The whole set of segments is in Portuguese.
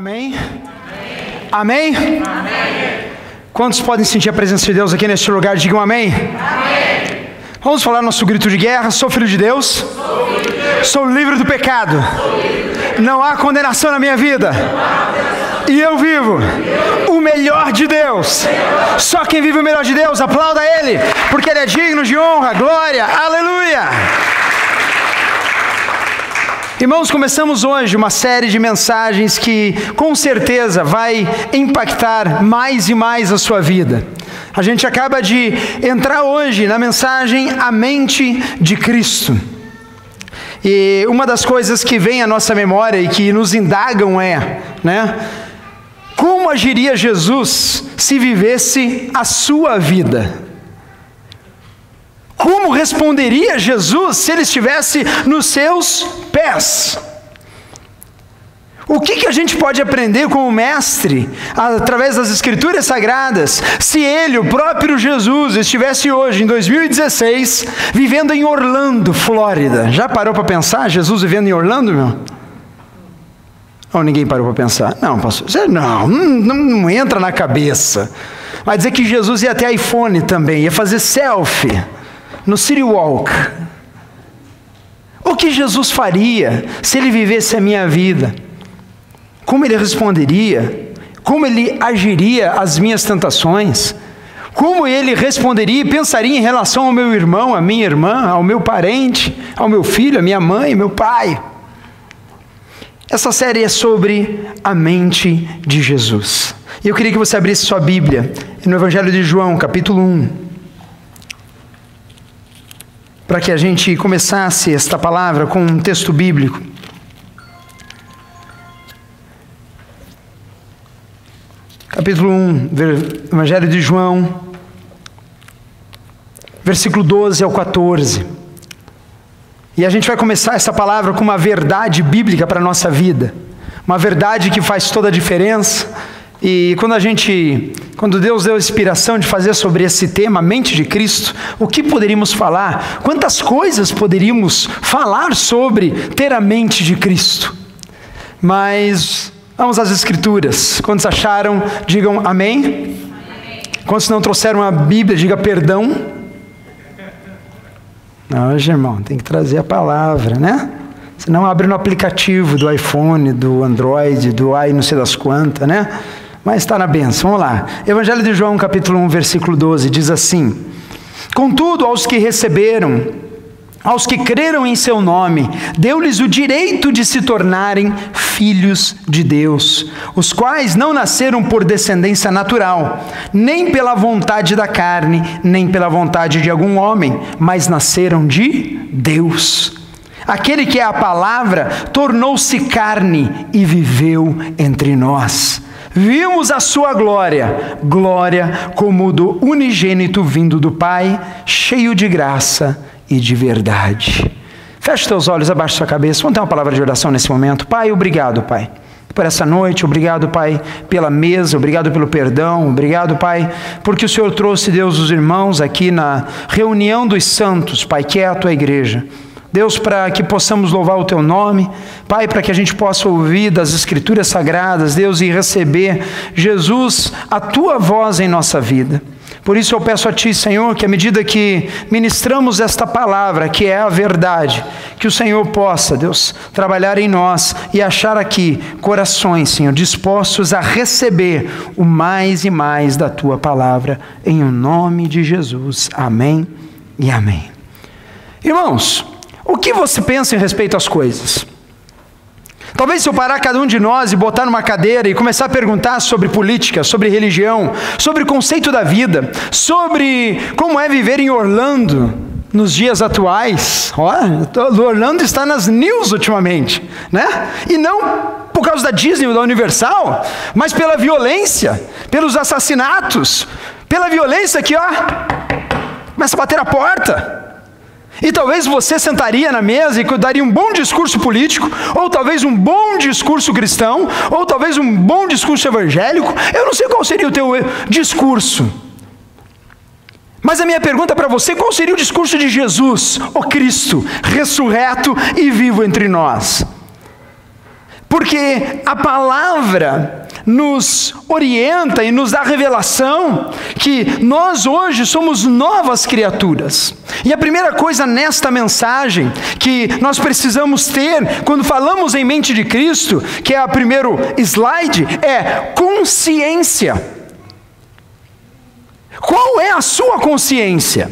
Amém? Amém? amém? Quantos podem sentir a presença de Deus aqui neste lugar? Digam amém. amém. Vamos falar nosso grito de guerra. Sou filho de Deus. Sou, Deus. Livre do pecado. Não há condenação na minha vida. E eu vivo o melhor de Deus. Só quem vive o melhor de Deus, aplauda Ele, porque Ele é digno de honra, glória, aleluia. Irmãos, começamos hoje uma série de mensagens que com certeza vai impactar mais e mais a sua vida. A gente acaba de entrar hoje na mensagem A Mente de Cristo. E uma das coisas que vem à nossa memória e que nos indagam é, né? Como agiria Jesus se vivesse a sua vida? Como responderia Jesus se ele estivesse nos seus pés? O que, que a gente pode aprender com o Mestre através das Escrituras Sagradas se ele, o próprio Jesus, estivesse hoje, em 2016, vivendo em Orlando, Flórida? Já parou para pensar Jesus vivendo em Orlando, meu? Ou ninguém parou para pensar? Não, pastor, não, não, não entra na cabeça. Vai dizer que Jesus ia ter iPhone também, ia fazer selfie no City Walk. O que Jesus faria se ele vivesse a minha vida? Como ele responderia? Como ele agiria às minhas tentações? Como ele responderia e pensaria em relação ao meu irmão, à minha irmã, ao meu parente, ao meu filho, à minha mãe, meu pai? Essa série é sobre a mente de Jesus. E eu queria que você abrisse sua Bíblia no Evangelho de João, capítulo 1 para que a gente começasse esta palavra com um texto bíblico. Capítulo 1, Evangelho de João, versículo 12 ao 14. E a gente vai começar essa palavra com uma verdade bíblica para a nossa vida, uma verdade que faz toda a diferença e quando a gente, quando Deus deu a inspiração de fazer sobre esse tema, a mente de Cristo, o que poderíamos falar? Quantas coisas poderíamos falar sobre ter a mente de Cristo? Mas vamos às Escrituras. Quantos acharam, digam amém. Quantos não trouxeram a Bíblia, diga perdão. Não, irmão, tem que trazer a palavra, né? Senão abre no aplicativo do iPhone, do Android, do i não sei das quantas, né? Mas está na benção. Vamos lá. Evangelho de João, capítulo 1, versículo 12, diz assim: Contudo, aos que receberam, aos que creram em seu nome, deu-lhes o direito de se tornarem filhos de Deus, os quais não nasceram por descendência natural, nem pela vontade da carne, nem pela vontade de algum homem, mas nasceram de Deus. Aquele que é a palavra tornou-se carne e viveu entre nós. Vimos a sua glória, glória como do unigênito vindo do Pai, cheio de graça e de verdade. Feche teus olhos, abaixe sua cabeça. Vamos ter uma palavra de oração nesse momento. Pai, obrigado, Pai por essa noite, obrigado, Pai, pela mesa, obrigado pelo perdão, obrigado, Pai, porque o Senhor trouxe, Deus, os irmãos aqui na reunião dos santos, Pai, que é a tua igreja. Deus, para que possamos louvar o Teu nome, Pai, para que a gente possa ouvir das Escrituras Sagradas, Deus, e receber, Jesus, a Tua voz em nossa vida. Por isso eu peço a Ti, Senhor, que à medida que ministramos esta palavra, que é a verdade, que o Senhor possa, Deus, trabalhar em nós e achar aqui corações, Senhor, dispostos a receber o mais e mais da Tua palavra, em o nome de Jesus. Amém e amém. Irmãos, o que você pensa em respeito às coisas? Talvez se eu parar cada um de nós e botar numa cadeira e começar a perguntar sobre política, sobre religião, sobre o conceito da vida, sobre como é viver em Orlando nos dias atuais. Ó, Orlando está nas news ultimamente, né? E não por causa da Disney ou da Universal, mas pela violência, pelos assassinatos, pela violência que, ó, começa a bater a porta. E talvez você sentaria na mesa e daria um bom discurso político, ou talvez um bom discurso cristão, ou talvez um bom discurso evangélico. Eu não sei qual seria o teu discurso. Mas a minha pergunta para você: qual seria o discurso de Jesus, o Cristo, ressurreto e vivo entre nós? Porque a palavra nos orienta e nos dá revelação que nós hoje somos novas criaturas. E a primeira coisa nesta mensagem que nós precisamos ter quando falamos em mente de Cristo, que é o primeiro slide, é consciência. Qual é a sua consciência?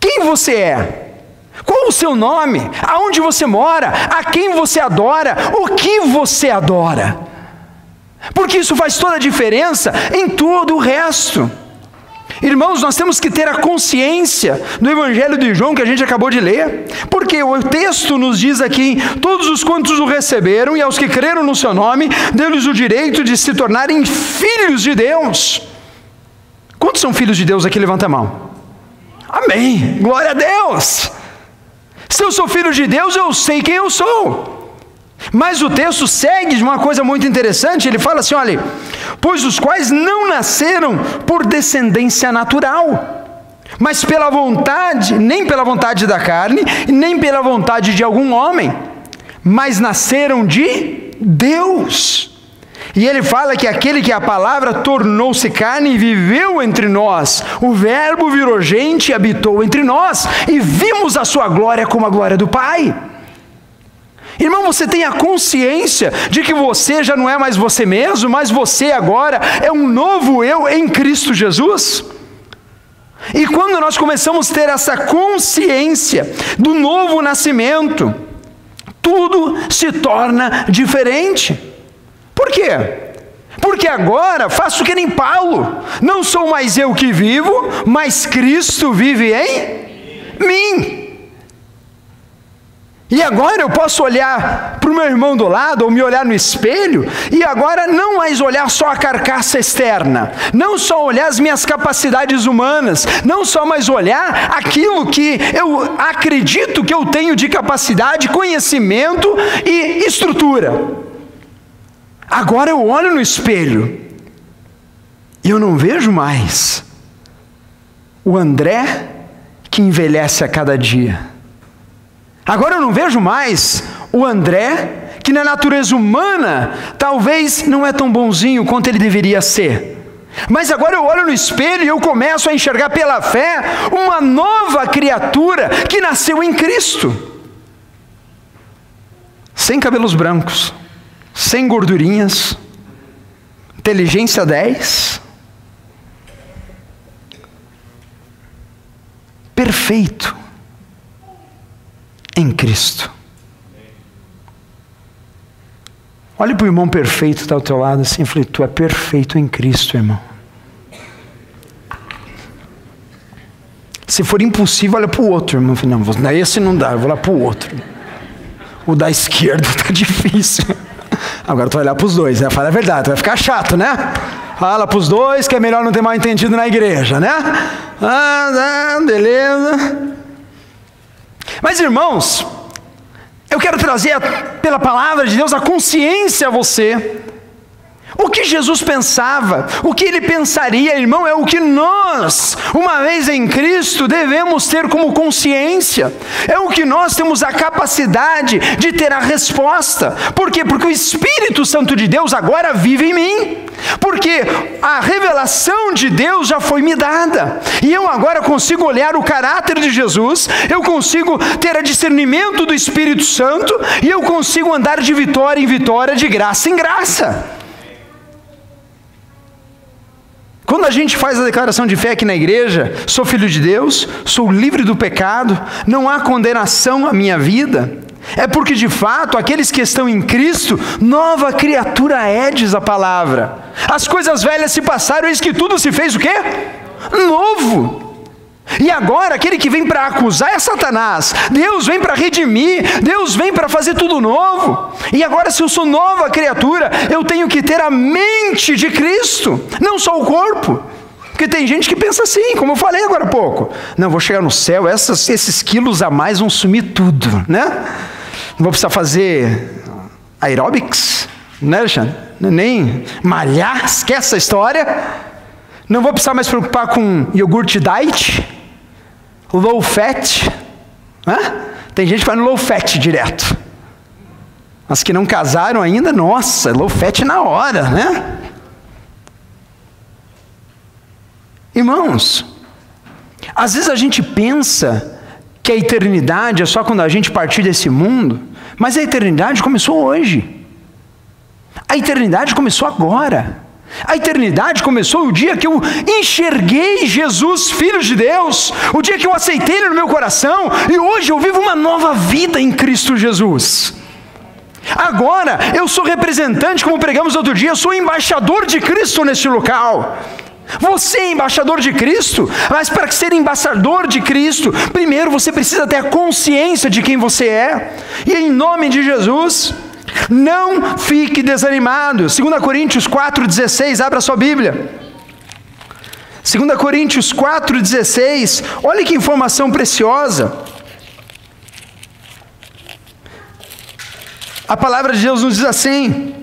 Quem você é? Qual o seu nome? Aonde você mora? A quem você adora? O que você adora? Porque isso faz toda a diferença em todo o resto. Irmãos, nós temos que ter a consciência do Evangelho de João que a gente acabou de ler, porque o texto nos diz aqui: todos os quantos o receberam e aos que creram no seu nome, deu-lhes o direito de se tornarem filhos de Deus. Quantos são filhos de Deus aqui? Levanta a mão. Amém. Glória a Deus. Se eu sou filho de Deus, eu sei quem eu sou. Mas o texto segue de uma coisa muito interessante, ele fala assim: olha, pois os quais não nasceram por descendência natural, mas pela vontade, nem pela vontade da carne, nem pela vontade de algum homem, mas nasceram de Deus. E ele fala que aquele que a palavra tornou-se carne e viveu entre nós, o Verbo virou gente e habitou entre nós, e vimos a sua glória como a glória do Pai. Irmão, você tem a consciência de que você já não é mais você mesmo, mas você agora é um novo eu em Cristo Jesus? E quando nós começamos a ter essa consciência do novo nascimento, tudo se torna diferente. Por quê? Porque agora faço que nem Paulo, não sou mais eu que vivo, mas Cristo vive em mim. E agora eu posso olhar para o meu irmão do lado, ou me olhar no espelho, e agora não mais olhar só a carcaça externa, não só olhar as minhas capacidades humanas, não só mais olhar aquilo que eu acredito que eu tenho de capacidade, conhecimento e estrutura. Agora eu olho no espelho e eu não vejo mais o André que envelhece a cada dia. Agora eu não vejo mais o André que na natureza humana talvez não é tão bonzinho quanto ele deveria ser. Mas agora eu olho no espelho e eu começo a enxergar pela fé uma nova criatura que nasceu em Cristo. Sem cabelos brancos sem gordurinhas, inteligência 10, perfeito em Cristo. Olhe para o irmão perfeito que está ao teu lado assim fale, tu é perfeito em Cristo, irmão. Se for impossível, olha para o outro, irmão. Não, esse não dá, eu vou lá para o outro. O da esquerda está difícil. Agora tu vai olhar para os dois, né? Fala a verdade, vai ficar chato, né? Fala para os dois que é melhor não ter mal entendido na igreja, né? Ah, beleza. Mas irmãos, eu quero trazer pela palavra de Deus a consciência a você o que Jesus pensava, o que ele pensaria, irmão, é o que nós, uma vez em Cristo, devemos ter como consciência, é o que nós temos a capacidade de ter a resposta. Por quê? Porque o Espírito Santo de Deus agora vive em mim, porque a revelação de Deus já foi me dada, e eu agora consigo olhar o caráter de Jesus, eu consigo ter a discernimento do Espírito Santo, e eu consigo andar de vitória em vitória, de graça em graça. Quando a gente faz a declaração de fé aqui na igreja, sou filho de Deus, sou livre do pecado, não há condenação à minha vida, é porque de fato aqueles que estão em Cristo, nova criatura é, diz a palavra. As coisas velhas se passaram, eis que tudo se fez o quê? Novo. E agora aquele que vem para acusar é Satanás. Deus vem para redimir, Deus vem para fazer tudo novo. E agora, se eu sou nova criatura, eu tenho que ter a mente de Cristo, não só o corpo. Porque tem gente que pensa assim, como eu falei agora há pouco. Não, vou chegar no céu, essas, esses quilos a mais vão sumir tudo, né? Não vou precisar fazer aeróbics, né, Alexandre? Nem malhar, esquece essa história. Não vou precisar mais preocupar com iogurte diet, low fat. Hã? Tem gente que vai no low fat direto. As que não casaram ainda, nossa, lofete na hora, né? Irmãos, às vezes a gente pensa que a eternidade é só quando a gente partir desse mundo, mas a eternidade começou hoje. A eternidade começou agora. A eternidade começou o dia que eu enxerguei Jesus, Filho de Deus, o dia que eu aceitei Ele no meu coração, e hoje eu vivo uma nova vida em Cristo Jesus. Agora eu sou representante, como pregamos outro dia, eu sou embaixador de Cristo neste local. Você é embaixador de Cristo, mas para ser embaixador de Cristo, primeiro você precisa ter a consciência de quem você é, e em nome de Jesus, não fique desanimado. 2 Coríntios 4,16, abra sua Bíblia. 2 Coríntios 4,16, olha que informação preciosa. A palavra de Deus nos diz assim: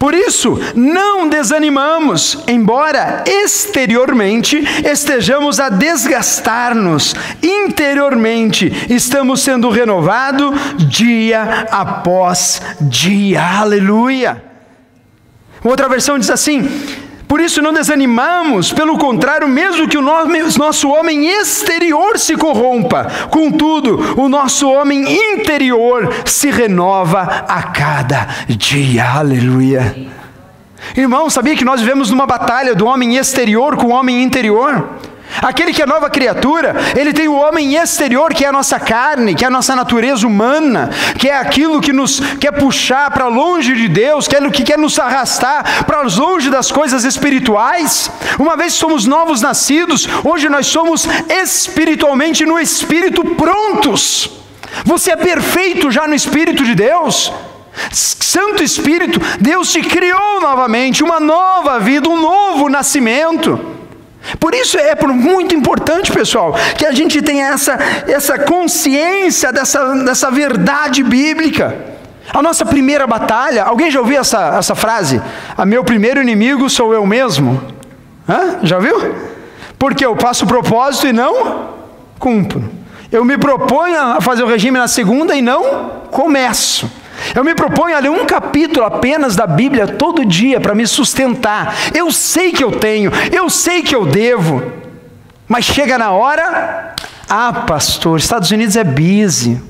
por isso, não desanimamos, embora exteriormente estejamos a desgastar-nos, interiormente estamos sendo renovados dia após dia. Aleluia. Outra versão diz assim: por isso não desanimamos, pelo contrário, mesmo que o nosso homem exterior se corrompa, contudo, o nosso homem interior se renova a cada dia. Aleluia. Irmão, sabia que nós vivemos numa batalha do homem exterior com o homem interior? Aquele que é nova criatura, ele tem o homem exterior, que é a nossa carne, que é a nossa natureza humana, que é aquilo que nos quer puxar para longe de Deus, que é o que quer nos arrastar para longe das coisas espirituais. Uma vez somos novos nascidos, hoje nós somos espiritualmente no espírito prontos. Você é perfeito já no espírito de Deus. Santo Espírito, Deus te criou novamente, uma nova vida, um novo nascimento. Por isso é muito importante, pessoal, que a gente tenha essa, essa consciência dessa, dessa verdade bíblica. A nossa primeira batalha, alguém já ouviu essa, essa frase? A meu primeiro inimigo sou eu mesmo. Hã? Já viu? Porque eu faço propósito e não cumpro. Eu me proponho a fazer o regime na segunda e não começo. Eu me proponho a ler um capítulo apenas da Bíblia todo dia para me sustentar. Eu sei que eu tenho, eu sei que eu devo, mas chega na hora, ah, pastor, Estados Unidos é busy,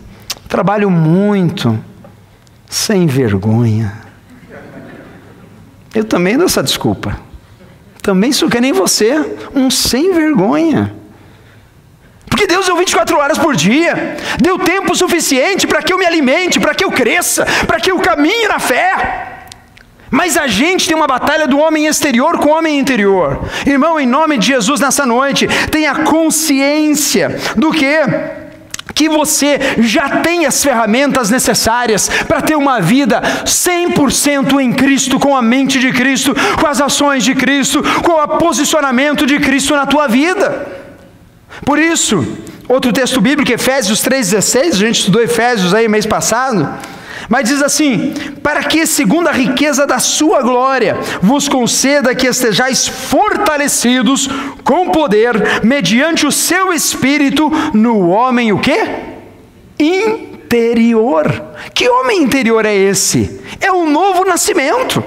trabalho muito, sem vergonha. Eu também dou essa desculpa. Também sou que nem você, um sem vergonha. Porque Deus deu 24 horas por dia, deu tempo suficiente para que eu me alimente, para que eu cresça, para que eu caminhe na fé. Mas a gente tem uma batalha do homem exterior com o homem interior. Irmão, em nome de Jesus, nessa noite, tenha consciência do que? Que você já tem as ferramentas necessárias para ter uma vida 100% em Cristo, com a mente de Cristo, com as ações de Cristo, com o posicionamento de Cristo na tua vida. Por isso, outro texto bíblico, Efésios 3,16, a gente estudou Efésios aí mês passado, mas diz assim: para que, segundo a riqueza da sua glória, vos conceda que estejais fortalecidos com poder, mediante o seu espírito, no homem o quê? Interior. Que homem interior é esse? É o novo nascimento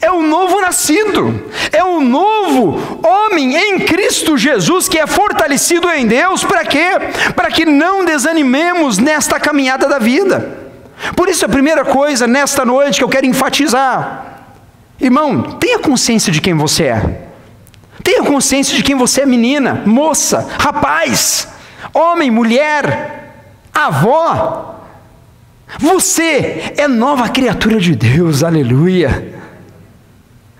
é o novo nascido, é o novo homem em Cristo Jesus que é fortalecido em Deus, para quê? Para que não desanimemos nesta caminhada da vida. Por isso, a primeira coisa nesta noite que eu quero enfatizar, irmão, tenha consciência de quem você é, tenha consciência de quem você é, menina, moça, rapaz, homem, mulher, avó. Você é nova criatura de Deus, aleluia.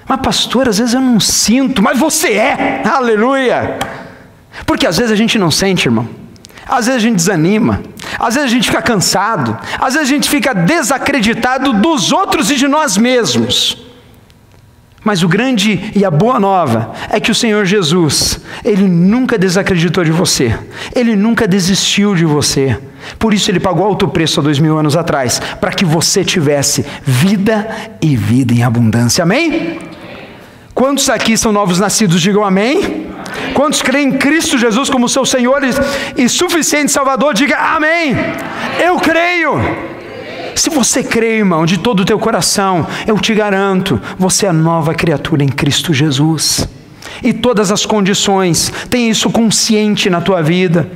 Mas, pastor, às vezes eu não sinto, mas você é, aleluia. Porque às vezes a gente não sente, irmão. Às vezes a gente desanima, às vezes a gente fica cansado, às vezes a gente fica desacreditado dos outros e de nós mesmos. Mas o grande e a boa nova é que o Senhor Jesus, Ele nunca desacreditou de você, Ele nunca desistiu de você. Por isso Ele pagou alto preço há dois mil anos atrás, para que você tivesse vida e vida em abundância. Amém? Quantos aqui são novos nascidos? Digam amém. Quantos creem em Cristo Jesus como seu Senhor e suficiente Salvador? Diga amém. amém. Eu creio. Se você crê, irmão, de todo o teu coração, eu te garanto, você é nova criatura em Cristo Jesus. E todas as condições, tem isso consciente na tua vida,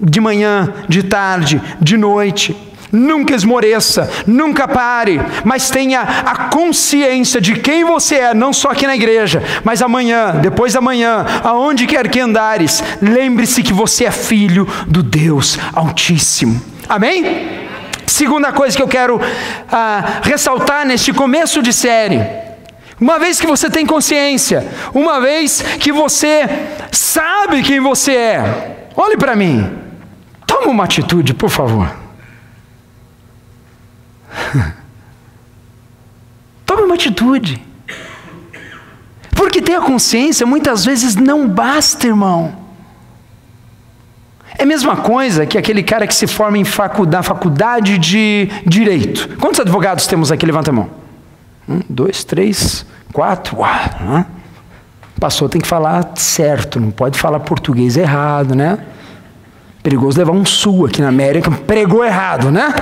de manhã, de tarde, de noite. Nunca esmoreça, nunca pare, mas tenha a consciência de quem você é, não só aqui na igreja, mas amanhã, depois da manhã, aonde quer que andares, lembre-se que você é filho do Deus Altíssimo. Amém? Segunda coisa que eu quero ah, ressaltar neste começo de série. Uma vez que você tem consciência, uma vez que você sabe quem você é, olhe para mim, toma uma atitude, por favor. Tome uma atitude. Porque ter a consciência muitas vezes não basta, irmão. É a mesma coisa que aquele cara que se forma em faculdade, faculdade de Direito. Quantos advogados temos aqui? Levanta a mão. Um, dois, três, quatro. Uau, Passou, tem que falar certo, não pode falar português errado, né? Perigoso levar um sul aqui na América, pregou errado, né?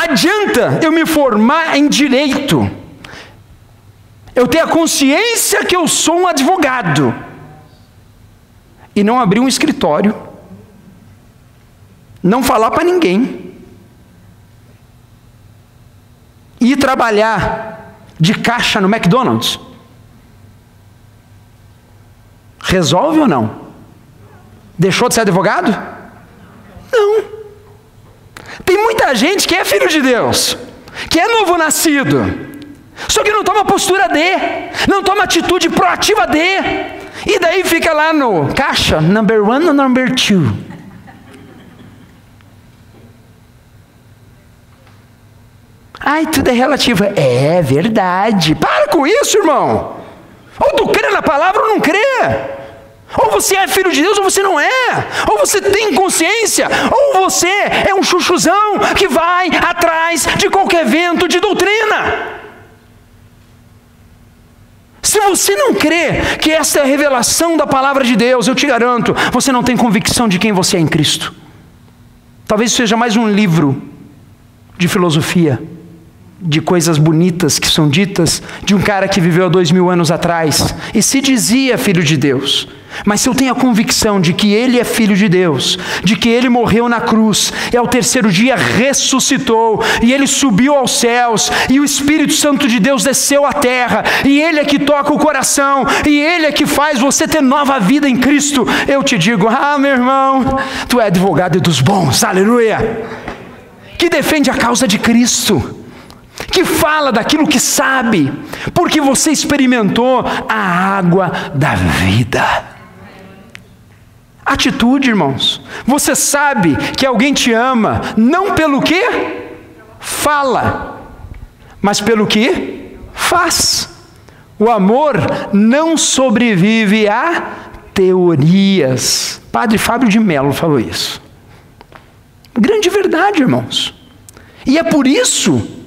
Adianta eu me formar em direito, eu ter a consciência que eu sou um advogado e não abrir um escritório, não falar para ninguém, e ir trabalhar de caixa no McDonald's. Resolve ou não? Deixou de ser advogado? Não. Tem muita gente que é filho de Deus, que é novo nascido, só que não toma postura de, não toma atitude proativa de, e daí fica lá no caixa, number one ou number two? Ai, tudo é relativo. É verdade. Para com isso, irmão. Ou tu crê na palavra ou não crê. Ou você é filho de Deus ou você não é. Ou você tem consciência, ou você é um chuchuzão que vai atrás de qualquer vento de doutrina. Se você não crê que essa é a revelação da palavra de Deus, eu te garanto, você não tem convicção de quem você é em Cristo. Talvez seja mais um livro de filosofia, de coisas bonitas que são ditas, de um cara que viveu há dois mil anos atrás. E se dizia filho de Deus. Mas se eu tenho a convicção de que Ele é Filho de Deus, de que Ele morreu na cruz, e ao terceiro dia ressuscitou, e Ele subiu aos céus, e o Espírito Santo de Deus desceu à terra, e Ele é que toca o coração, e Ele é que faz você ter nova vida em Cristo, eu te digo: ah, meu irmão, tu é advogado dos bons, aleluia, que defende a causa de Cristo que fala daquilo que sabe, porque você experimentou a água da vida. Atitude, irmãos. Você sabe que alguém te ama não pelo que fala, mas pelo que faz. O amor não sobrevive a teorias. Padre Fábio de Mello falou isso. Grande verdade, irmãos. E é por isso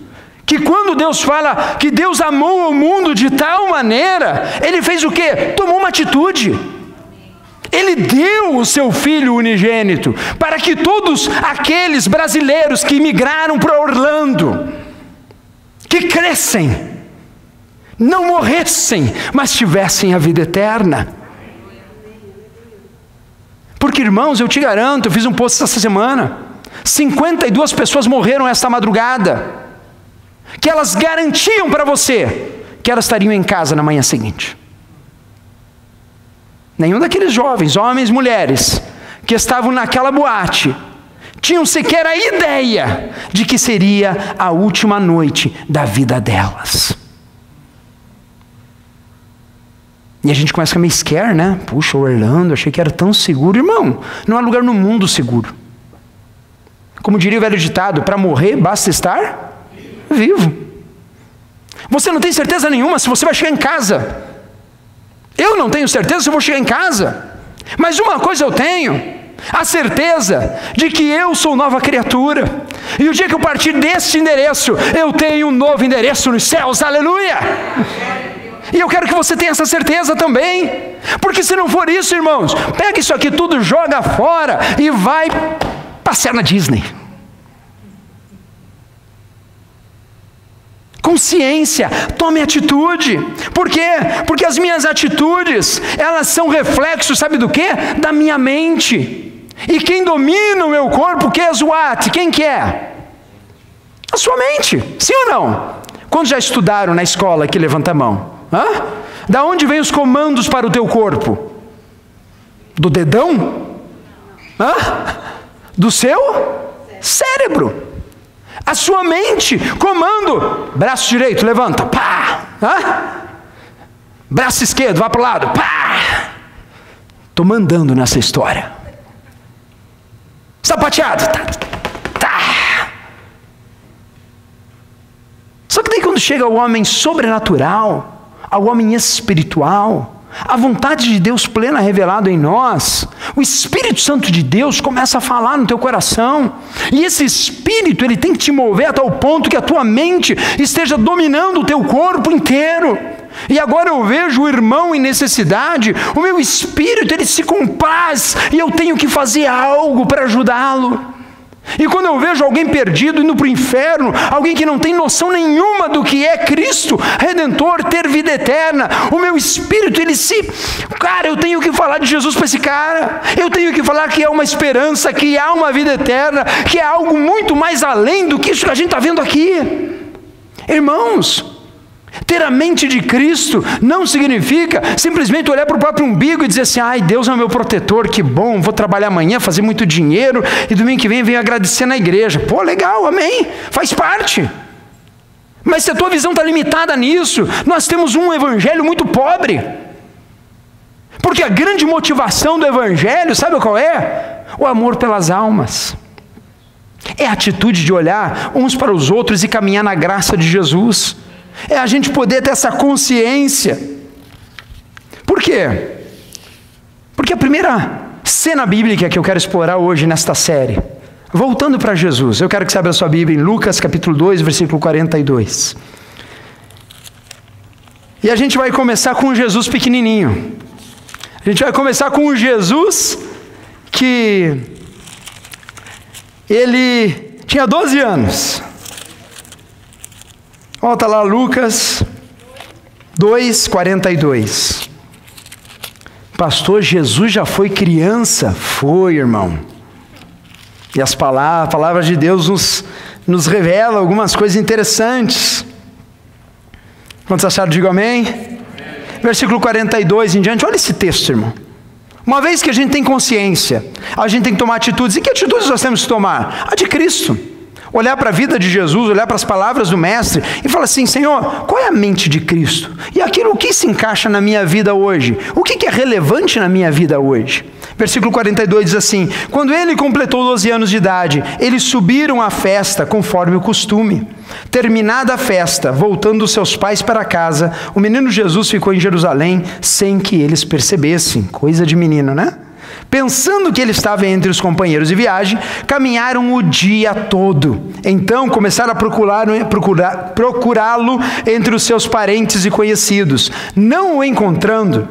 que quando Deus fala que Deus amou o mundo de tal maneira, ele fez o quê? Tomou uma atitude. Ele deu o seu filho unigênito para que todos aqueles brasileiros que migraram para Orlando, que crescem, não morressem, mas tivessem a vida eterna. Porque, irmãos, eu te garanto, eu fiz um post essa semana: 52 pessoas morreram esta madrugada, que elas garantiam para você que elas estariam em casa na manhã seguinte. Nenhum daqueles jovens, homens e mulheres, que estavam naquela boate, tinham sequer a ideia de que seria a última noite da vida delas. E a gente começa a me scare, né? Puxa, Orlando, achei que era tão seguro. Irmão, não há lugar no mundo seguro. Como diria o velho ditado, para morrer basta estar vivo. Você não tem certeza nenhuma se você vai chegar em casa. Eu não tenho certeza se eu vou chegar em casa, mas uma coisa eu tenho: a certeza de que eu sou nova criatura, e o dia que eu partir desse endereço, eu tenho um novo endereço nos céus, aleluia! E eu quero que você tenha essa certeza também, porque se não for isso, irmãos, pega isso aqui tudo, joga fora e vai passear na Disney. Consciência, tome atitude. Por quê? Porque as minhas atitudes, elas são reflexos, sabe do quê? Da minha mente. E quem domina o meu corpo, que é what? Quem que é? A sua mente, sim ou não? Quando já estudaram na escola aqui, levanta a mão. Hã? Da onde vem os comandos para o teu corpo? Do dedão? Hã? Do seu cérebro. A sua mente, comando. Braço direito, levanta. Pá. Hã? Braço esquerdo, vá para o lado. Pá. Estou mandando nessa história. Sapateado. Tá. tá. Só que daí quando chega o homem sobrenatural, ao homem espiritual, a vontade de Deus plena revelada em nós, o Espírito Santo de Deus começa a falar no teu coração, e esse Espírito ele tem que te mover a tal ponto que a tua mente esteja dominando o teu corpo inteiro. E agora eu vejo o irmão em necessidade, o meu espírito ele se compraz e eu tenho que fazer algo para ajudá-lo. E quando eu vejo alguém perdido indo para o inferno, alguém que não tem noção nenhuma do que é Cristo, Redentor, ter vida eterna, o meu espírito, ele se. Cara, eu tenho que falar de Jesus para esse cara, eu tenho que falar que é uma esperança, que há uma vida eterna, que é algo muito mais além do que isso que a gente está vendo aqui. Irmãos, ter a mente de Cristo não significa simplesmente olhar para o próprio umbigo e dizer assim: ai, Deus é o meu protetor, que bom, vou trabalhar amanhã, fazer muito dinheiro e domingo que vem venho agradecer na igreja. Pô, legal, amém, faz parte. Mas se a tua visão está limitada nisso, nós temos um evangelho muito pobre. Porque a grande motivação do evangelho, sabe qual é? O amor pelas almas. É a atitude de olhar uns para os outros e caminhar na graça de Jesus. É a gente poder ter essa consciência. Por quê? Porque a primeira cena bíblica que eu quero explorar hoje nesta série, voltando para Jesus, eu quero que você abra a sua Bíblia em Lucas capítulo 2, versículo 42. E a gente vai começar com Jesus pequenininho. A gente vai começar com Jesus que ele tinha 12 anos. Volta lá, Lucas 2, 42. Pastor, Jesus já foi criança? Foi, irmão. E as palavras, de Deus nos, nos revela algumas coisas interessantes. Quantos acharam? Digo amém. amém. Versículo 42 em diante, olha esse texto, irmão. Uma vez que a gente tem consciência, a gente tem que tomar atitudes. E que atitudes nós temos que tomar? A de Cristo olhar para a vida de Jesus, olhar para as palavras do Mestre e falar assim: Senhor, qual é a mente de Cristo? E aquilo que se encaixa na minha vida hoje? O que, é relevante na minha vida hoje? Versículo 42 diz assim: Quando ele completou 12 anos de idade, eles subiram à festa conforme o costume. Terminada a festa, voltando seus pais para casa, o menino Jesus ficou em Jerusalém sem que eles percebessem. Coisa de menino, né? Pensando que ele estava entre os companheiros de viagem, caminharam o dia todo. Então começaram a procurá-lo procurá entre os seus parentes e conhecidos. Não o encontrando,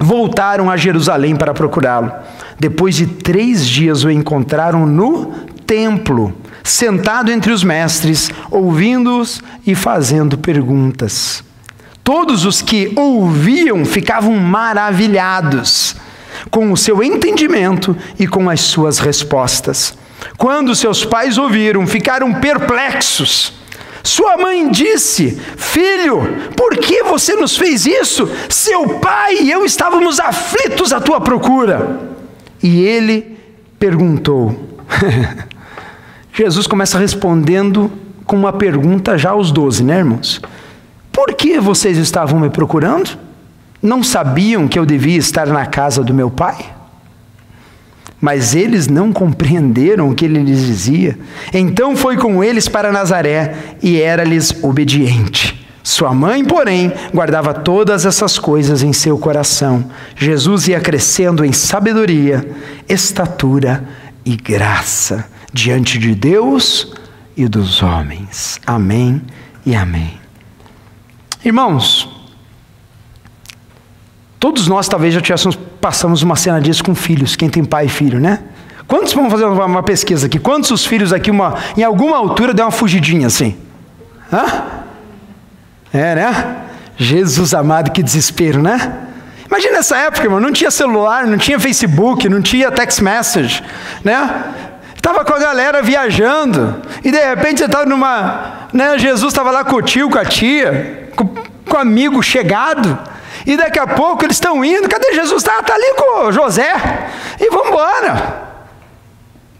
voltaram a Jerusalém para procurá-lo. Depois de três dias o encontraram no templo, sentado entre os mestres, ouvindo-os e fazendo perguntas. Todos os que ouviam ficavam maravilhados com o seu entendimento e com as suas respostas. Quando seus pais ouviram, ficaram perplexos. Sua mãe disse: Filho, por que você nos fez isso? Seu pai e eu estávamos aflitos à tua procura. E ele perguntou. Jesus começa respondendo com uma pergunta já aos doze, né, irmãos? Por que vocês estavam me procurando? Não sabiam que eu devia estar na casa do meu pai? Mas eles não compreenderam o que ele lhes dizia. Então foi com eles para Nazaré e era-lhes obediente. Sua mãe, porém, guardava todas essas coisas em seu coração. Jesus ia crescendo em sabedoria, estatura e graça diante de Deus e dos homens. Amém e amém. Irmãos, Todos nós talvez já tivéssemos, passamos uma cena disso com filhos, quem tem pai e filho, né? Quantos, vamos fazer uma, uma pesquisa aqui, quantos os filhos aqui, uma, em alguma altura, deu uma fugidinha assim? Hã? É, né? Jesus amado, que desespero, né? Imagina essa época, irmão, não tinha celular, não tinha Facebook, não tinha text message, né? Estava com a galera viajando, e de repente você estava numa. Né, Jesus estava lá com o tio, com a tia, com, com o amigo chegado, e daqui a pouco eles estão indo, cadê Jesus? Está tá ali com José, e vamos embora.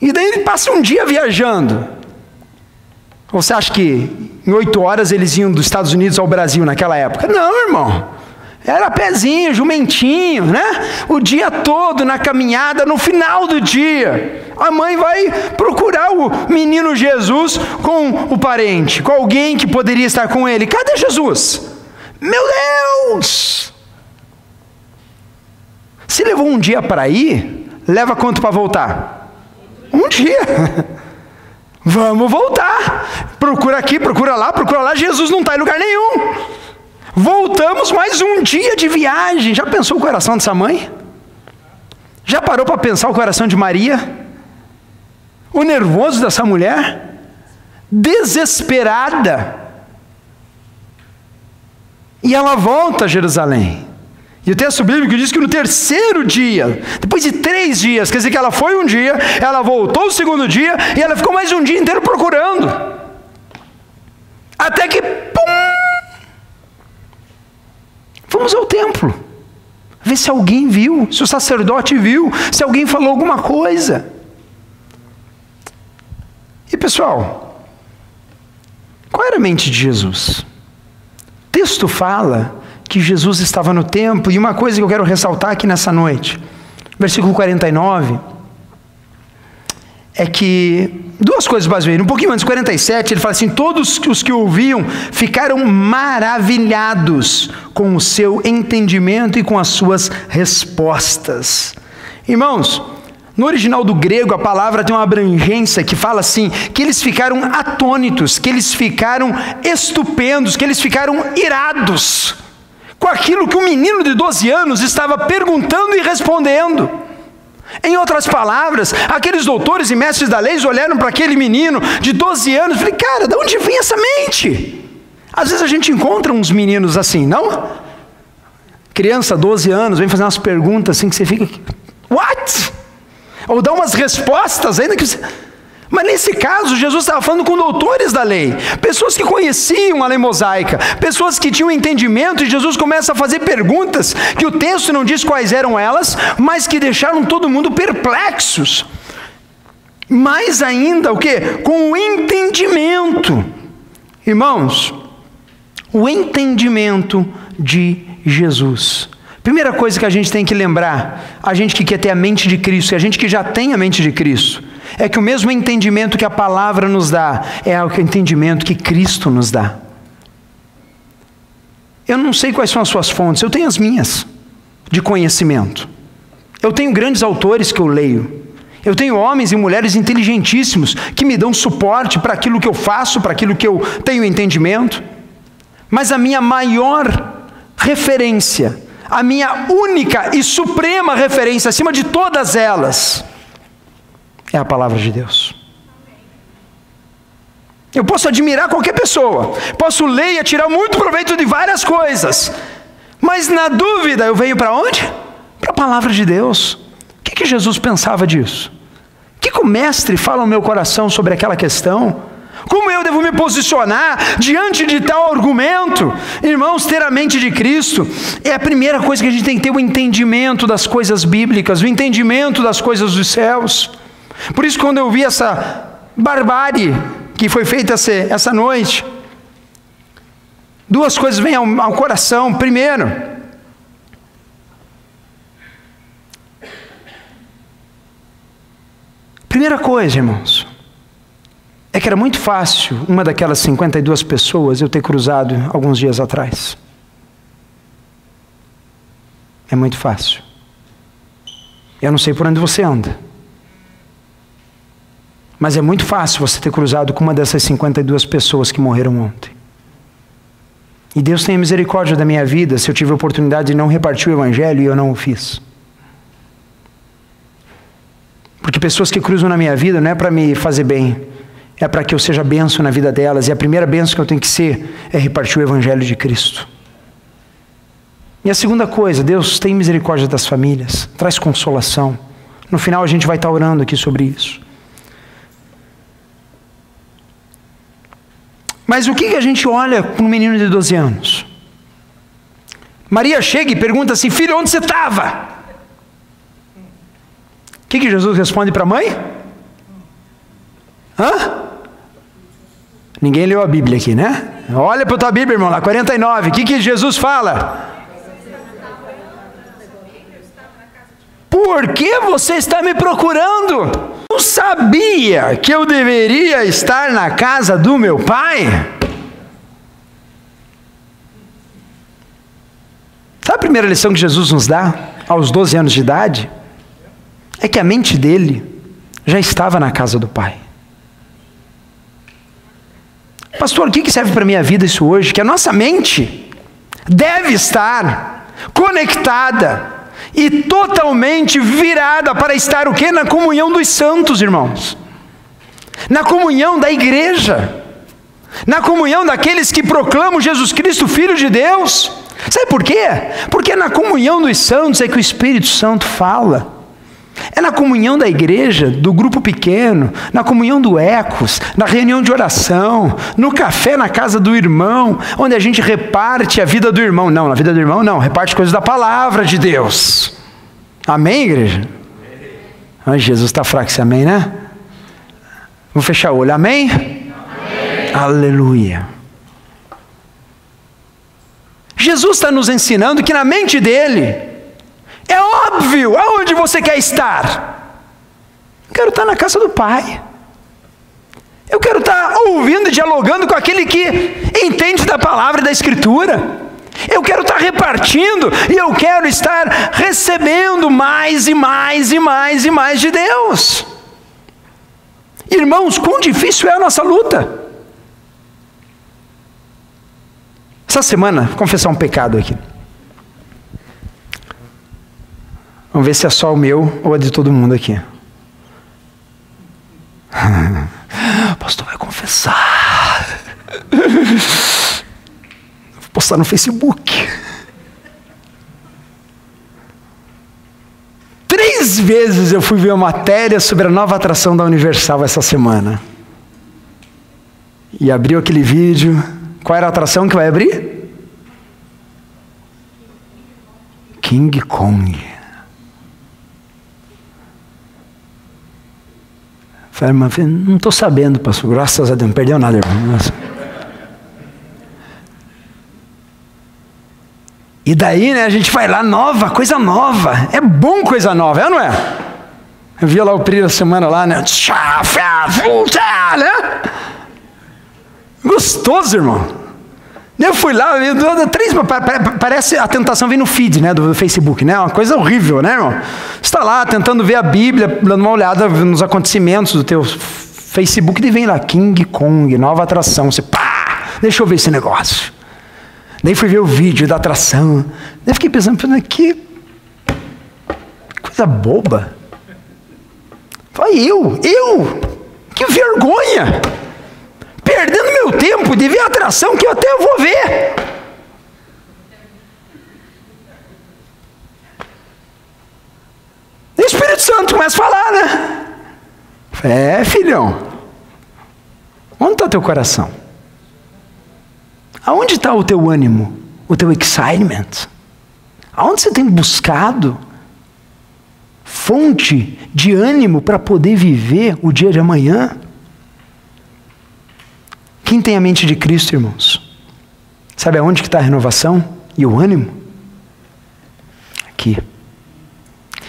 E daí ele passa um dia viajando. Você acha que em oito horas eles iam dos Estados Unidos ao Brasil naquela época? Não, irmão. Era pezinho, jumentinho, né? O dia todo na caminhada, no final do dia, a mãe vai procurar o menino Jesus com o parente, com alguém que poderia estar com ele. Cadê Jesus? Meu Deus! Se levou um dia para ir, leva quanto para voltar? Um dia. Vamos voltar. Procura aqui, procura lá, procura lá. Jesus não está em lugar nenhum. Voltamos mais um dia de viagem. Já pensou o coração dessa mãe? Já parou para pensar o coração de Maria? O nervoso dessa mulher? Desesperada. E ela volta a Jerusalém. E o texto bíblico diz que no terceiro dia, depois de três dias, quer dizer que ela foi um dia, ela voltou o segundo dia e ela ficou mais um dia inteiro procurando. Até que, pum! Vamos ao templo. Ver se alguém viu, se o sacerdote viu, se alguém falou alguma coisa. E pessoal, qual era a mente de Jesus? O texto fala que Jesus estava no templo, e uma coisa que eu quero ressaltar aqui nessa noite, versículo 49, é que duas coisas basicamente. Um pouquinho antes, 47, ele fala assim: Todos os que ouviam ficaram maravilhados com o seu entendimento e com as suas respostas. Irmãos, no original do grego, a palavra tem uma abrangência que fala assim: que eles ficaram atônitos, que eles ficaram estupendos, que eles ficaram irados com aquilo que um menino de 12 anos estava perguntando e respondendo. Em outras palavras, aqueles doutores e mestres da lei olharam para aquele menino de 12 anos e falaram: Cara, de onde vem essa mente? Às vezes a gente encontra uns meninos assim, não? Criança, 12 anos, vem fazer umas perguntas assim que você fica: What? Ou dá umas respostas ainda que você. Mas nesse caso, Jesus estava falando com doutores da lei, pessoas que conheciam a lei mosaica, pessoas que tinham entendimento, e Jesus começa a fazer perguntas que o texto não diz quais eram elas, mas que deixaram todo mundo perplexos. Mais ainda, o que? Com o entendimento. Irmãos, o entendimento de Jesus. Primeira coisa que a gente tem que lembrar, a gente que quer ter a mente de Cristo, e a gente que já tem a mente de Cristo, é que o mesmo entendimento que a palavra nos dá é o entendimento que Cristo nos dá. Eu não sei quais são as suas fontes, eu tenho as minhas de conhecimento. Eu tenho grandes autores que eu leio. Eu tenho homens e mulheres inteligentíssimos que me dão suporte para aquilo que eu faço, para aquilo que eu tenho entendimento. Mas a minha maior referência, a minha única e suprema referência acima de todas elas, é a palavra de Deus. Eu posso admirar qualquer pessoa, posso ler e tirar muito proveito de várias coisas, mas na dúvida eu venho para onde? Para a palavra de Deus. O que, que Jesus pensava disso? O que, que o mestre fala no meu coração sobre aquela questão? Como eu devo me posicionar diante de tal argumento? Irmãos, ter a mente de Cristo é a primeira coisa que a gente tem que ter o entendimento das coisas bíblicas, o entendimento das coisas dos céus. Por isso, quando eu vi essa barbárie que foi feita essa noite, duas coisas vêm ao, coração. Primeiro, primeira coisa, irmãos, é que era muito fácil uma daquelas 52 pessoas eu ter cruzado alguns dias atrás. É muito fácil. Eu não sei por onde você anda. Mas é muito fácil você ter cruzado com uma dessas 52 pessoas que morreram ontem. E Deus tenha misericórdia da minha vida se eu tive a oportunidade de não repartir o Evangelho e eu não o fiz. Porque pessoas que cruzam na minha vida não é para me fazer bem, é para que eu seja benção na vida delas, e a primeira benção que eu tenho que ser é repartir o Evangelho de Cristo. E a segunda coisa, Deus tem misericórdia das famílias, traz consolação. No final a gente vai estar orando aqui sobre isso. Mas o que a gente olha para um menino de 12 anos? Maria chega e pergunta assim: Filho, onde você estava? O que, que Jesus responde para a mãe? Hã? Ninguém leu a Bíblia aqui, né? Olha para a tua Bíblia, irmão, lá 49. O que, que Jesus fala? Por que você está me procurando? Não sabia que eu deveria estar na casa do meu pai? Sabe a primeira lição que Jesus nos dá aos 12 anos de idade? É que a mente dele já estava na casa do pai. Pastor, o que serve para a minha vida isso hoje? Que a nossa mente deve estar conectada e totalmente virada para estar o que? Na comunhão dos santos, irmãos. Na comunhão da igreja. Na comunhão daqueles que proclamam Jesus Cristo, Filho de Deus. Sabe por quê? Porque na comunhão dos santos é que o Espírito Santo fala. É na comunhão da igreja, do grupo pequeno, na comunhão do Ecos, na reunião de oração, no café na casa do irmão, onde a gente reparte a vida do irmão. Não, na vida do irmão não, reparte coisas da palavra de Deus. Amém, igreja? Ai, Jesus está fraco esse amém, né? Vou fechar o olho, amém? amém? Aleluia. Jesus está nos ensinando que na mente dele, é óbvio, aonde você quer estar? Eu quero estar na casa do Pai. Eu quero estar ouvindo e dialogando com aquele que entende da palavra e da Escritura. Eu quero estar repartindo e eu quero estar recebendo mais e mais e mais e mais de Deus. Irmãos, quão difícil é a nossa luta. Essa semana, confessar um pecado aqui. Vamos ver se é só o meu ou é de todo mundo aqui. O pastor vai confessar. Vou postar no Facebook. Três vezes eu fui ver uma matéria sobre a nova atração da Universal essa semana. E abriu aquele vídeo. Qual era a atração que vai abrir? King Kong. Falei, mas não estou sabendo, pastor. Graças a Deus, não perdeu nada, irmão. E daí, né, a gente vai lá, nova, coisa nova. É bom coisa nova, é ou não é? Eu vi lá o Pri semana lá, né? né? Gostoso, irmão. Eu fui lá, três, parece a tentação vem no feed né, do Facebook, né? Uma coisa horrível, né, irmão? Você está lá tentando ver a Bíblia, dando uma olhada nos acontecimentos do teu Facebook e vem lá, King Kong, nova atração. Você, pá, deixa eu ver esse negócio. Daí fui ver o vídeo da atração. Daí fiquei pensando, que coisa boba. Falei, eu, eu, que vergonha perdendo meu tempo de ver a atração que eu até vou ver. E o Espírito Santo começa a falar, né? É, filhão. Onde está teu coração? Aonde está o teu ânimo? O teu excitement? Aonde você tem buscado fonte de ânimo para poder viver o dia de amanhã? Quem tem a mente de Cristo, irmãos? Sabe aonde que está a renovação e o ânimo? Aqui.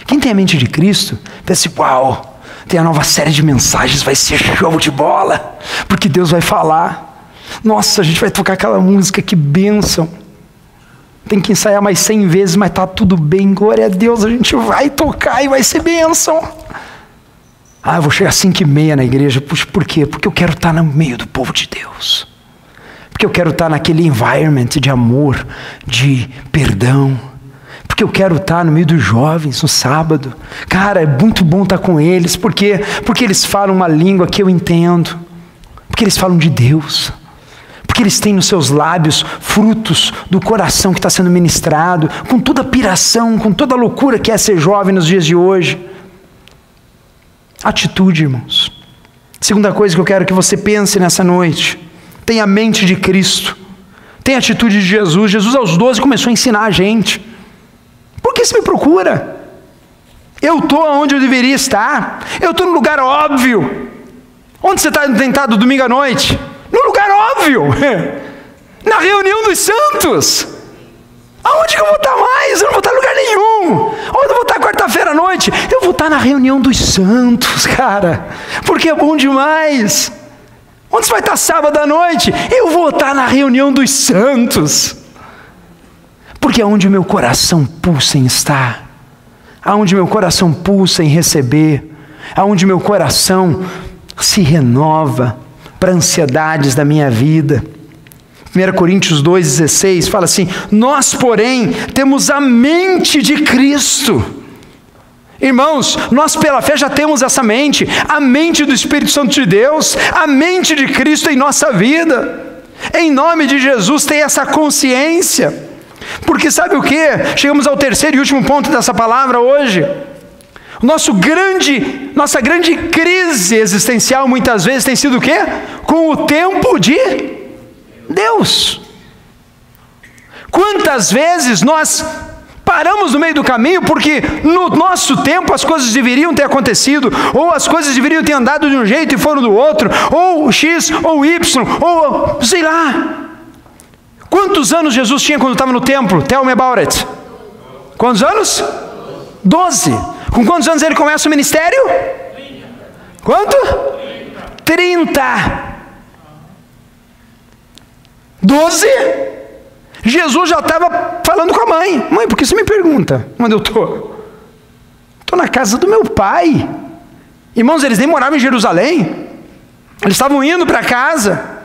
Quem tem a mente de Cristo, pensa assim, uau, tem a nova série de mensagens, vai ser show de bola, porque Deus vai falar. Nossa, a gente vai tocar aquela música, que bênção. Tem que ensaiar mais cem vezes, mas tá tudo bem, glória a Deus, a gente vai tocar e vai ser bênção. Ah, eu vou chegar às 5 e meia na igreja. Puxa, por quê? Porque eu quero estar no meio do povo de Deus. Porque eu quero estar naquele environment de amor, de perdão. Porque eu quero estar no meio dos jovens no sábado. Cara, é muito bom estar com eles. Por quê? Porque eles falam uma língua que eu entendo. Porque eles falam de Deus. Porque eles têm nos seus lábios frutos do coração que está sendo ministrado, com toda a piração, com toda a loucura que é ser jovem nos dias de hoje. Atitude, irmãos. Segunda coisa que eu quero que você pense nessa noite: tenha a mente de Cristo, tenha a atitude de Jesus. Jesus, aos 12, começou a ensinar a gente. Por que você me procura? Eu estou onde eu deveria estar, eu estou no lugar óbvio. Onde você está tentado domingo à noite? No lugar óbvio, na reunião dos santos. Aonde que eu vou estar mais? Eu não vou estar em lugar nenhum. Onde eu vou estar quarta-feira à noite? Eu vou estar na reunião dos santos, cara. Porque é bom demais. Onde você vai estar sábado à noite? Eu vou estar na reunião dos santos. Porque é onde meu coração pulsa em estar. Aonde meu coração pulsa em receber. Aonde meu coração se renova para ansiedades da minha vida. 1 Coríntios 2,16 fala assim: Nós, porém, temos a mente de Cristo. Irmãos, nós pela fé já temos essa mente, a mente do Espírito Santo de Deus, a mente de Cristo em nossa vida. Em nome de Jesus, tem essa consciência. Porque sabe o que? Chegamos ao terceiro e último ponto dessa palavra hoje. Nosso grande, nossa grande crise existencial muitas vezes tem sido o quê? Com o tempo de Deus. Quantas vezes nós paramos no meio do caminho porque no nosso tempo as coisas deveriam ter acontecido, ou as coisas deveriam ter andado de um jeito e foram do outro, ou X ou Y, ou sei lá. Quantos anos Jesus tinha quando estava no templo? Tell me about it. Quantos anos? Doze. Com quantos anos ele começa o ministério? Quanto? Trinta. Doze? Jesus já estava falando com a mãe. Mãe, por que você me pergunta onde eu estou? Estou na casa do meu pai. Irmãos, eles nem moravam em Jerusalém. Eles estavam indo para casa.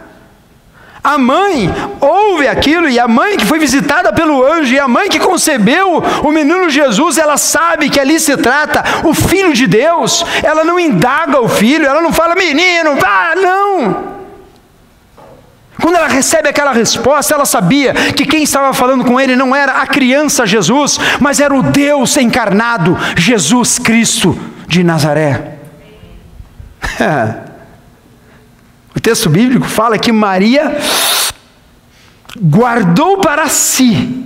A mãe ouve aquilo, e a mãe que foi visitada pelo anjo, e a mãe que concebeu o menino Jesus, ela sabe que ali se trata o filho de Deus. Ela não indaga o filho, ela não fala, menino, vá, não. Quando ela recebe aquela resposta, ela sabia que quem estava falando com ele não era a criança Jesus, mas era o Deus encarnado, Jesus Cristo de Nazaré. o texto bíblico fala que Maria guardou para si.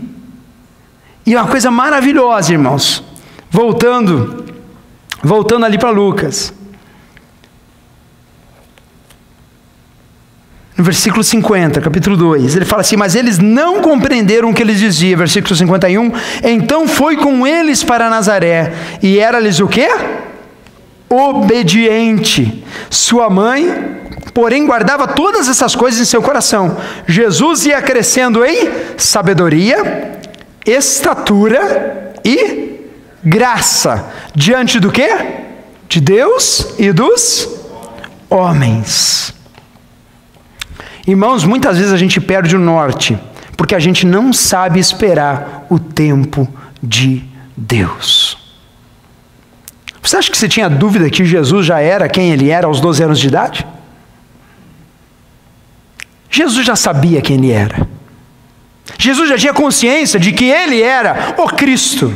E uma coisa maravilhosa, irmãos. Voltando, voltando ali para Lucas. Versículo 50, capítulo 2, ele fala assim: Mas eles não compreenderam o que eles diziam. Versículo 51. Então foi com eles para Nazaré, e era-lhes o quê? Obediente. Sua mãe, porém, guardava todas essas coisas em seu coração. Jesus ia crescendo em sabedoria, estatura e graça. Diante do quê? De Deus e dos homens. Irmãos, muitas vezes a gente perde o norte, porque a gente não sabe esperar o tempo de Deus. Você acha que você tinha dúvida que Jesus já era quem ele era aos 12 anos de idade? Jesus já sabia quem ele era. Jesus já tinha consciência de que ele era o Cristo.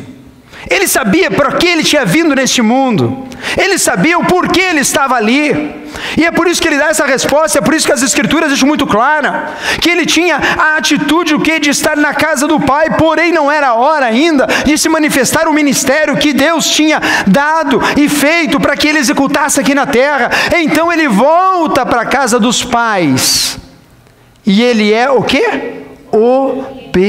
Ele sabia para que ele tinha vindo neste mundo. Ele sabia o porquê ele estava ali. E é por isso que ele dá essa resposta, é por isso que as escrituras deixam muito clara que ele tinha a atitude o que de estar na casa do Pai, porém não era hora ainda de se manifestar o ministério que Deus tinha dado e feito para que ele executasse aqui na terra. Então ele volta para a casa dos pais. E ele é o que? Obediente.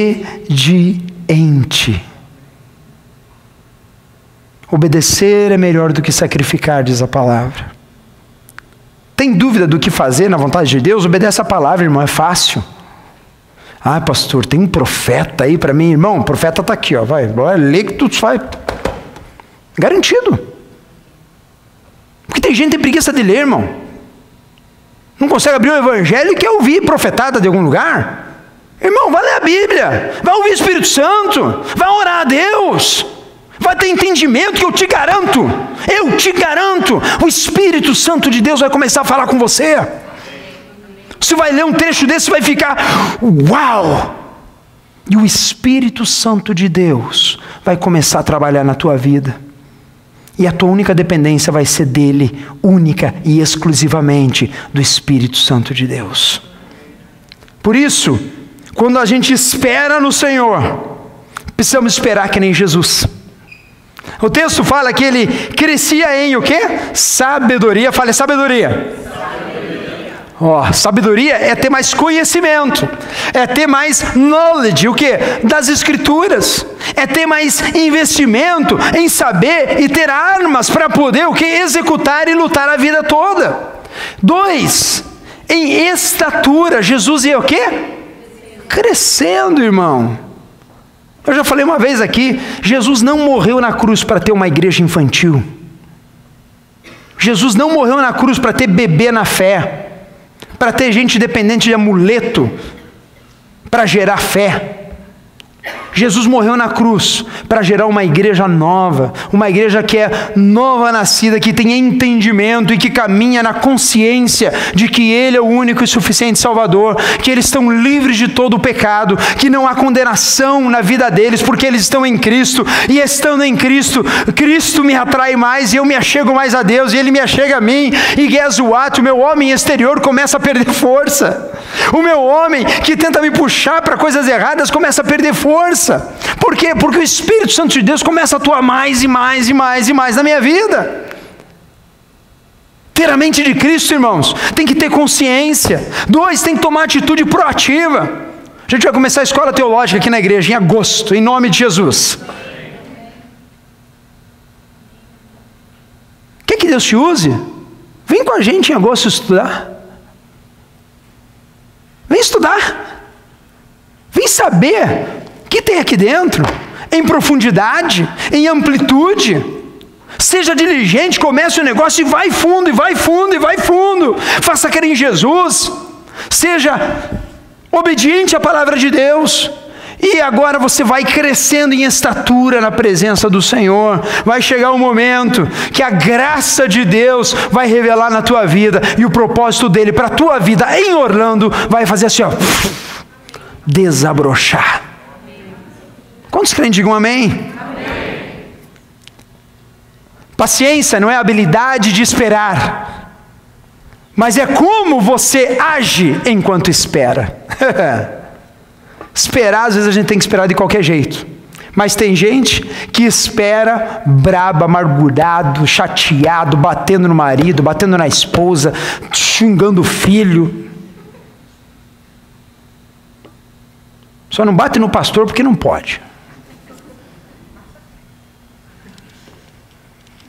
Obedecer é melhor do que sacrificar, diz a palavra. Tem dúvida do que fazer na vontade de Deus? Obedece a palavra, irmão, é fácil. Ah, pastor, tem um profeta aí para mim, irmão. O profeta está aqui, ó. Vai, lê que tu vai. Garantido. Porque tem gente que tem preguiça de ler, irmão. Não consegue abrir o evangelho e quer ouvir profetada de algum lugar. Irmão, vai ler a Bíblia, vai ouvir o Espírito Santo, vai orar a Deus. Vai ter entendimento que eu te garanto, eu te garanto, o Espírito Santo de Deus vai começar a falar com você. Você vai ler um trecho desse e vai ficar, uau! E o Espírito Santo de Deus vai começar a trabalhar na tua vida. E a tua única dependência vai ser dele, única e exclusivamente do Espírito Santo de Deus. Por isso, quando a gente espera no Senhor, precisamos esperar que nem Jesus. O texto fala que ele crescia em o quê? Sabedoria. Fale sabedoria. Ó, oh, sabedoria é ter mais conhecimento, é ter mais knowledge, o que? Das escrituras, é ter mais investimento em saber e ter armas para poder o que? Executar e lutar a vida toda. Dois, em estatura, Jesus ia o quê? Crescendo, irmão. Eu já falei uma vez aqui, Jesus não morreu na cruz para ter uma igreja infantil. Jesus não morreu na cruz para ter bebê na fé para ter gente dependente de amuleto para gerar fé. Jesus morreu na cruz para gerar uma igreja nova, uma igreja que é nova nascida, que tem entendimento e que caminha na consciência de que Ele é o único e suficiente Salvador, que eles estão livres de todo o pecado, que não há condenação na vida deles, porque eles estão em Cristo, e estando em Cristo, Cristo me atrai mais e eu me achego mais a Deus, e Ele me achega a mim, e Gesuat, o meu homem exterior, começa a perder força. O meu homem que tenta me puxar para coisas erradas começa a perder força. Por quê? Porque o Espírito Santo de Deus começa a atuar mais e mais e mais e mais na minha vida. Ter a mente de Cristo, irmãos, tem que ter consciência. Dois, tem que tomar atitude proativa. A gente vai começar a escola teológica aqui na igreja em agosto, em nome de Jesus. Quer que Deus te use? Vem com a gente em agosto estudar. Vem estudar. Vem saber que tem aqui dentro, em profundidade, em amplitude. Seja diligente, comece o negócio e vai fundo, e vai fundo, e vai fundo. Faça crer em Jesus. Seja obediente à palavra de Deus. E agora você vai crescendo em estatura na presença do Senhor. Vai chegar um momento que a graça de Deus vai revelar na tua vida e o propósito dele para a tua vida em Orlando vai fazer assim, ó, desabrochar. Quantos crentes digam amém? amém? Paciência não é a habilidade de esperar, mas é como você age enquanto espera. Esperar, às vezes a gente tem que esperar de qualquer jeito. Mas tem gente que espera brabo, amargurado, chateado, batendo no marido, batendo na esposa, xingando o filho. Só não bate no pastor porque não pode.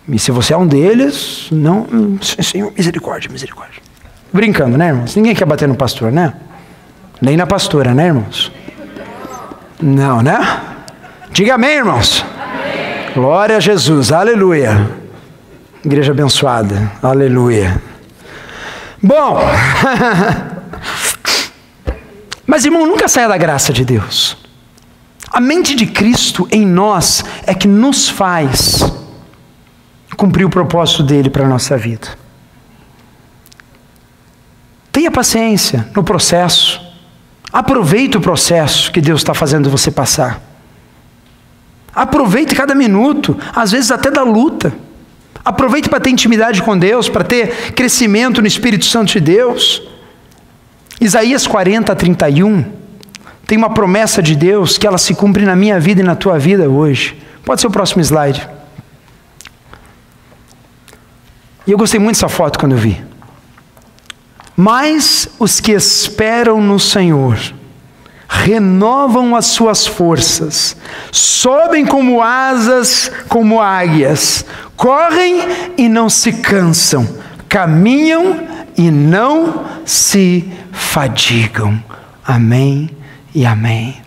E se você é um deles, não. Senhor, misericórdia, misericórdia. Brincando, né, irmãos? Ninguém quer bater no pastor, né? Nem na pastora, né, irmãos? Não, né? Diga amém, irmãos. Amém. Glória a Jesus, aleluia. Igreja abençoada, aleluia. Bom, mas irmão, nunca saia da graça de Deus. A mente de Cristo em nós é que nos faz cumprir o propósito dele para a nossa vida. Tenha paciência no processo. Aproveite o processo que Deus está fazendo você passar. Aproveite cada minuto, às vezes até da luta. Aproveite para ter intimidade com Deus, para ter crescimento no Espírito Santo de Deus. Isaías 40, 31 tem uma promessa de Deus que ela se cumpre na minha vida e na tua vida hoje. Pode ser o próximo slide. E eu gostei muito dessa foto quando eu vi. Mas os que esperam no Senhor renovam as suas forças, sobem como asas, como águias, correm e não se cansam, caminham e não se fadigam. Amém e amém.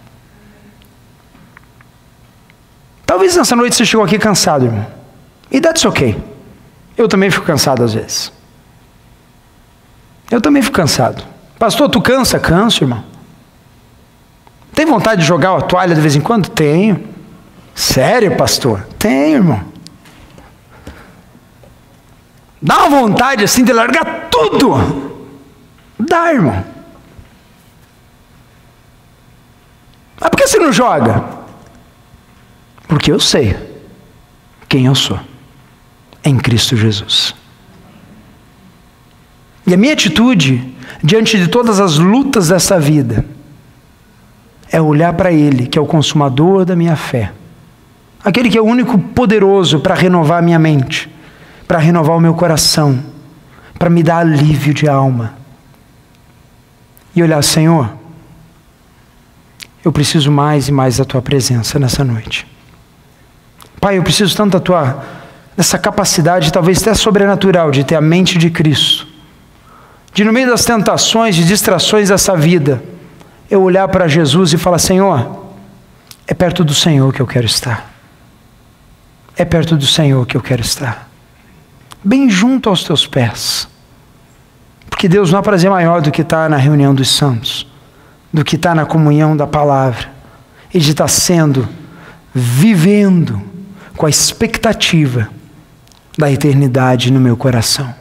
Talvez nessa noite você chegou aqui cansado, irmão. E that's ok. Eu também fico cansado às vezes. Eu também fico cansado. Pastor, tu cansa? Canso, irmão. Tem vontade de jogar a toalha de vez em quando? Tenho. Sério, pastor? Tenho, irmão. Dá uma vontade assim de largar tudo. Dá, irmão. Mas por que você não joga? Porque eu sei quem eu sou em Cristo Jesus. E a minha atitude diante de todas as lutas dessa vida é olhar para Ele, que é o consumador da minha fé, aquele que é o único poderoso para renovar a minha mente, para renovar o meu coração, para me dar alívio de alma. E olhar, Senhor, eu preciso mais e mais da tua presença nessa noite. Pai, eu preciso tanto da tua dessa capacidade, talvez até sobrenatural, de ter a mente de Cristo. De no meio das tentações e distrações dessa vida, eu olhar para Jesus e falar: Senhor, é perto do Senhor que eu quero estar. É perto do Senhor que eu quero estar. Bem junto aos teus pés. Porque Deus não há prazer maior do que estar na reunião dos santos do que estar na comunhão da palavra e de estar sendo, vivendo com a expectativa da eternidade no meu coração.